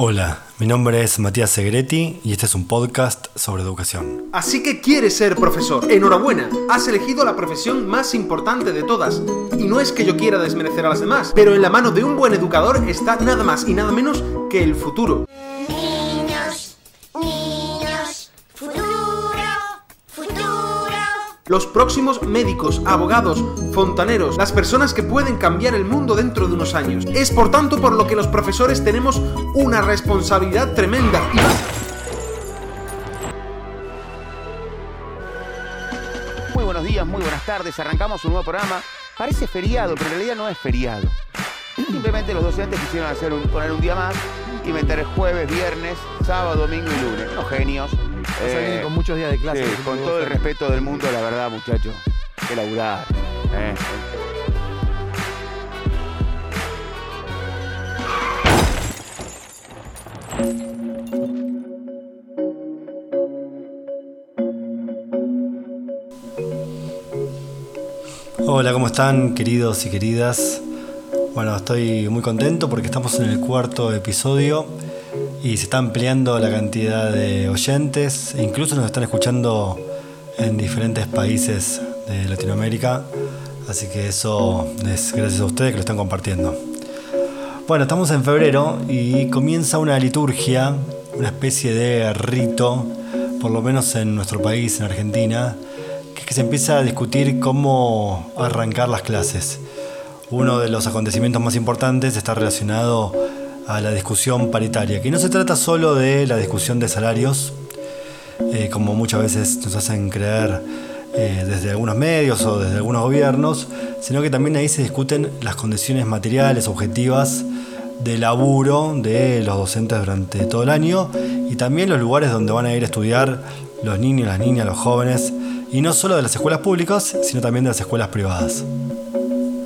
Hola, mi nombre es Matías Segretti y este es un podcast sobre educación. Así que quieres ser profesor. Enhorabuena, has elegido la profesión más importante de todas. Y no es que yo quiera desmerecer a las demás, pero en la mano de un buen educador está nada más y nada menos que el futuro. Los próximos médicos, abogados, fontaneros, las personas que pueden cambiar el mundo dentro de unos años. Es por tanto por lo que los profesores tenemos una responsabilidad tremenda. Muy buenos días, muy buenas tardes. Arrancamos un nuevo programa. Parece feriado, pero en realidad no es feriado. Simplemente los docentes quisieron hacer un- poner un día más y meter jueves, viernes, sábado, domingo y lunes. Los genios. O sea, Eh, viene con muchos días de clase. sí, con todo el respeto del mundo, la verdad, muchachos. Que laburar. eh. Hola, ¿cómo están queridos y queridas? Bueno, estoy muy contento porque estamos en el cuarto episodio y se está ampliando la cantidad de oyentes e incluso nos están escuchando en diferentes países de Latinoamérica. Así que eso es gracias a ustedes que lo están compartiendo. Bueno, estamos en febrero y comienza una liturgia, una especie de rito, por lo menos en nuestro país, en Argentina, que que se empieza a discutir cómo arrancar las clases. Uno de los acontecimientos más importantes está relacionado a la discusión paritaria, que no se trata solo de la discusión de salarios, eh, como muchas veces nos hacen creer eh, desde algunos medios o desde algunos gobiernos, sino que también ahí se discuten las condiciones materiales, objetivas de laburo de los docentes durante todo el año y también los lugares donde van a ir a estudiar los niños, las niñas, los jóvenes, y no solo de las escuelas públicas, sino también de las escuelas privadas.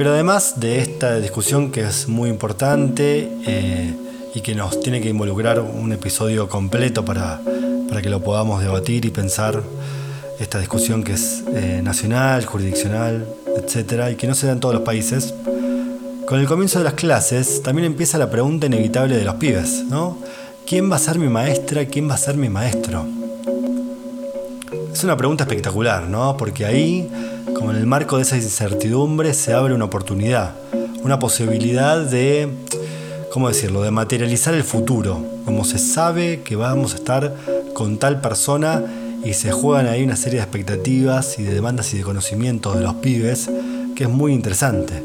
Pero además de esta discusión que es muy importante eh, y que nos tiene que involucrar un episodio completo para, para que lo podamos debatir y pensar, esta discusión que es eh, nacional, jurisdiccional, etcétera, y que no se da en todos los países, con el comienzo de las clases también empieza la pregunta inevitable de los pibes, ¿no? ¿Quién va a ser mi maestra? ¿Quién va a ser mi maestro? Es una pregunta espectacular, ¿no? Porque ahí, como en el marco de esa incertidumbre, se abre una oportunidad, una posibilidad de, ¿cómo decirlo?, de materializar el futuro. Como se sabe que vamos a estar con tal persona y se juegan ahí una serie de expectativas y de demandas y de conocimientos de los pibes, que es muy interesante.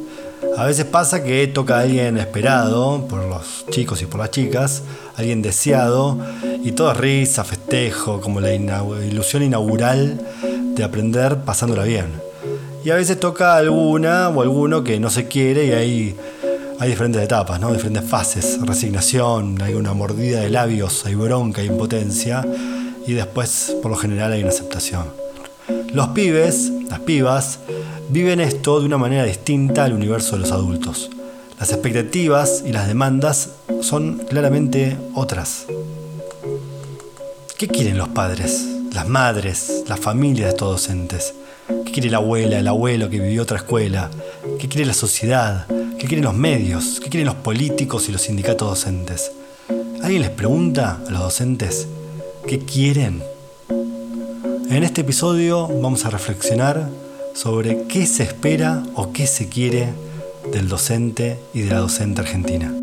A veces pasa que toca a alguien esperado por los chicos y por las chicas, alguien deseado, y todo es risa, festejo, como la ilusión inaugural de aprender pasándola bien. Y a veces toca alguna o alguno que no se quiere y ahí hay diferentes etapas, ¿no? diferentes fases, resignación, hay una mordida de labios, hay bronca, hay impotencia, y después por lo general hay una aceptación. Los pibes, las pibas, viven esto de una manera distinta al universo de los adultos. Las expectativas y las demandas son claramente otras. ¿Qué quieren los padres, las madres, las familias de estos docentes? ¿Qué quiere la abuela, el abuelo que vivió otra escuela? ¿Qué quiere la sociedad? ¿Qué quieren los medios? ¿Qué quieren los políticos y los sindicatos docentes? ¿Alguien les pregunta a los docentes qué quieren? En este episodio vamos a reflexionar sobre qué se espera o qué se quiere del docente y de la docente argentina.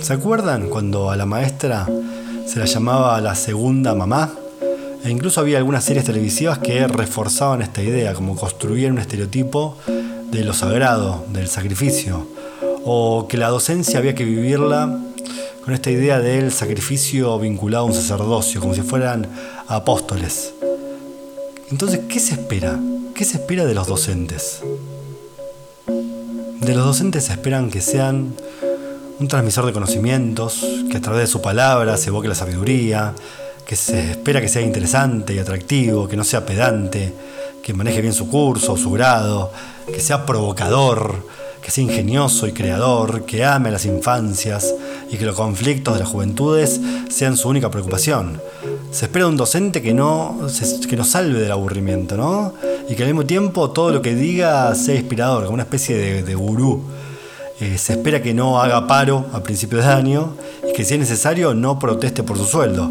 ¿Se acuerdan cuando a la maestra se la llamaba la segunda mamá? E incluso había algunas series televisivas que reforzaban esta idea, como construían un estereotipo de lo sagrado, del sacrificio, o que la docencia había que vivirla con esta idea del sacrificio vinculado a un sacerdocio, como si fueran apóstoles. Entonces, ¿qué se espera? ¿Qué se espera de los docentes? De los docentes se esperan que sean un transmisor de conocimientos, que a través de su palabra se evoque la sabiduría, que se espera que sea interesante y atractivo, que no sea pedante, que maneje bien su curso su grado, que sea provocador, que sea ingenioso y creador, que ame a las infancias y que los conflictos de las juventudes sean su única preocupación. Se espera de un docente que no, que nos salve del aburrimiento, ¿no? Y que al mismo tiempo todo lo que diga sea inspirador, como una especie de, de gurú. Eh, se espera que no haga paro a principios de año y que si es necesario no proteste por su sueldo.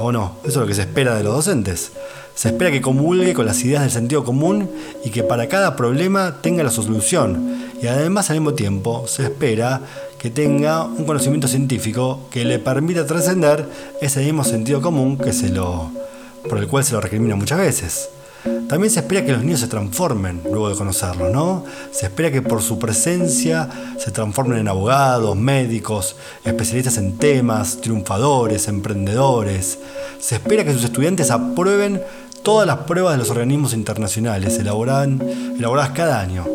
¿O no? Eso es lo que se espera de los docentes. Se espera que comulgue con las ideas del sentido común y que para cada problema tenga la solución. Y además al mismo tiempo se espera que tenga un conocimiento científico que le permita trascender ese mismo sentido común que se lo, por el cual se lo recrimina muchas veces. También se espera que los niños se transformen luego de conocerlo, ¿no? Se espera que por su presencia se transformen en abogados, médicos, especialistas en temas, triunfadores, emprendedores. Se espera que sus estudiantes aprueben todas las pruebas de los organismos internacionales elaboradas cada año,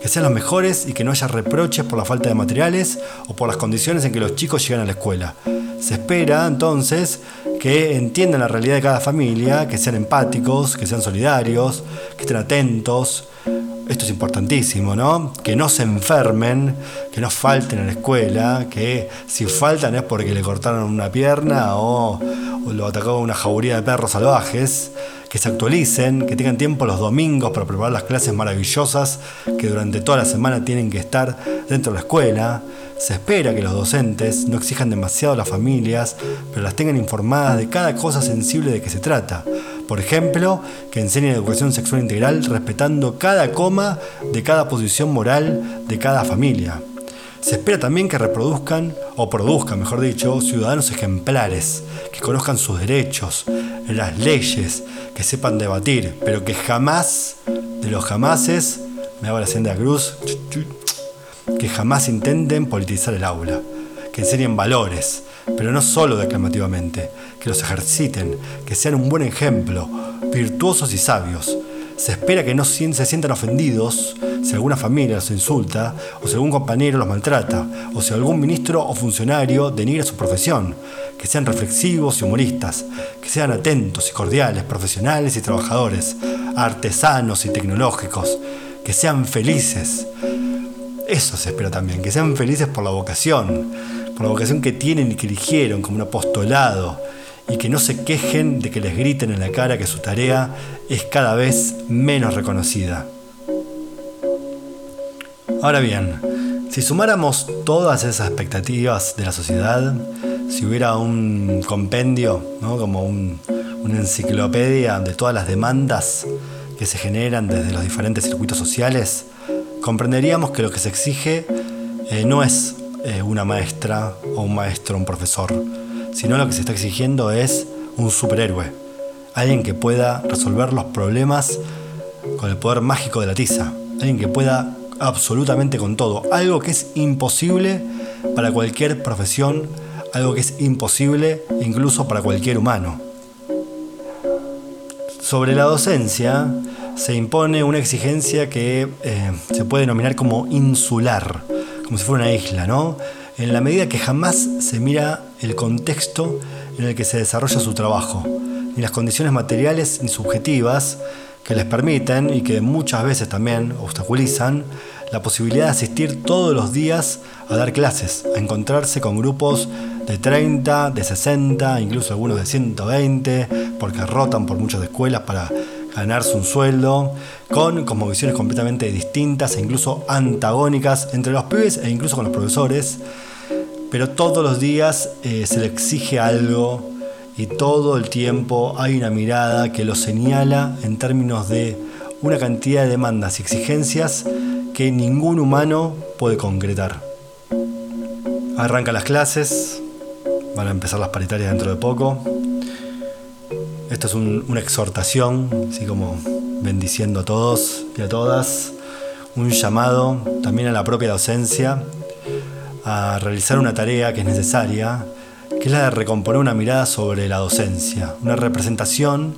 que sean los mejores y que no haya reproches por la falta de materiales o por las condiciones en que los chicos llegan a la escuela. Se espera entonces que entiendan la realidad de cada familia, que sean empáticos, que sean solidarios, que estén atentos. Esto es importantísimo, ¿no? Que no se enfermen, que no falten a la escuela, que si faltan es porque le cortaron una pierna o, lo atacó una jauría de perros salvajes que se actualicen, que tengan tiempo los domingos para preparar las clases maravillosas que durante toda la semana tienen que estar dentro de la escuela. Se espera que los docentes no exijan demasiado a las familias, pero las tengan informadas de cada cosa sensible de que se trata. Por ejemplo, que enseñen educación sexual integral respetando cada coma de cada posición moral de cada familia. Se espera también que reproduzcan, o produzcan, mejor dicho, ciudadanos ejemplares, que conozcan sus derechos, las leyes, que sepan debatir, pero que jamás, de los jamases, me hago la senda cruz, que jamás intenten politizar el aula, que enseñen valores, pero no solo declamativamente, que los ejerciten, que sean un buen ejemplo, virtuosos y sabios, se espera que no se sientan ofendidos si alguna familia los insulta, o si algún compañero los maltrata, o si algún ministro o funcionario denigra su profesión. Que sean reflexivos y humoristas, que sean atentos y cordiales, profesionales y trabajadores, artesanos y tecnológicos, que sean felices. Eso se espera también, que sean felices por la vocación, por la vocación que tienen y que eligieron como un apostolado, y que no se quejen de que les griten en la cara que su tarea es cada vez menos reconocida. Ahora bien, si sumáramos todas esas expectativas de la sociedad, si hubiera un compendio, como una enciclopedia de todas las demandas que se generan desde los diferentes circuitos sociales, comprenderíamos que lo que se exige eh, no es eh, una maestra o un maestro un profesor, sino lo que se está exigiendo es un superhéroe, alguien que pueda resolver los problemas con el poder mágico de la tiza, alguien que pueda absolutamente con todo, algo que es imposible para cualquier profesión, algo que es imposible incluso para cualquier humano. Sobre la docencia se impone una exigencia que eh, se puede denominar como insular, como si fuera una isla, ¿no? En la medida que jamás se mira el contexto en el que se desarrolla su trabajo, ni las condiciones materiales ni subjetivas que les permiten y que muchas veces también obstaculizan la posibilidad de asistir todos los días a dar clases, a encontrarse con grupos de 30, de 60, incluso algunos de 120, porque rotan por muchas escuelas para ganarse un sueldo, con visiones completamente distintas e incluso antagónicas entre los pibes e incluso con los profesores, pero todos los días eh, se le exige algo y todo el tiempo hay una mirada que lo señala en términos de una cantidad de demandas y exigencias que ningún humano puede concretar. Arranca las clases, van a empezar las paritarias dentro de poco. Esto es una exhortación, así como bendiciendo a todos y a todas, un llamado también a la propia docencia a realizar una tarea que es necesaria, que es la de recomponer una mirada sobre la docencia, una representación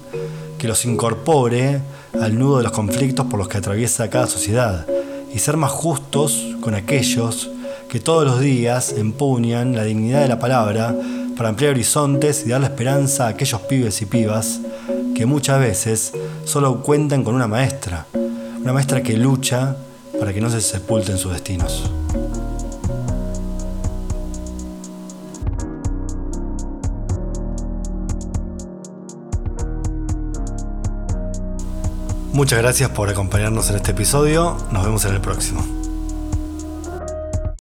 que los incorpore al nudo de los conflictos por los que atraviesa cada sociedad y ser más justos con aquellos que todos los días empuñan la dignidad de la palabra para ampliar horizontes y darle esperanza a aquellos pibes y pibas que muchas veces solo cuentan con una maestra, una maestra que lucha para que no se sepulten sus destinos. Muchas gracias por acompañarnos en este episodio. Nos vemos en el próximo.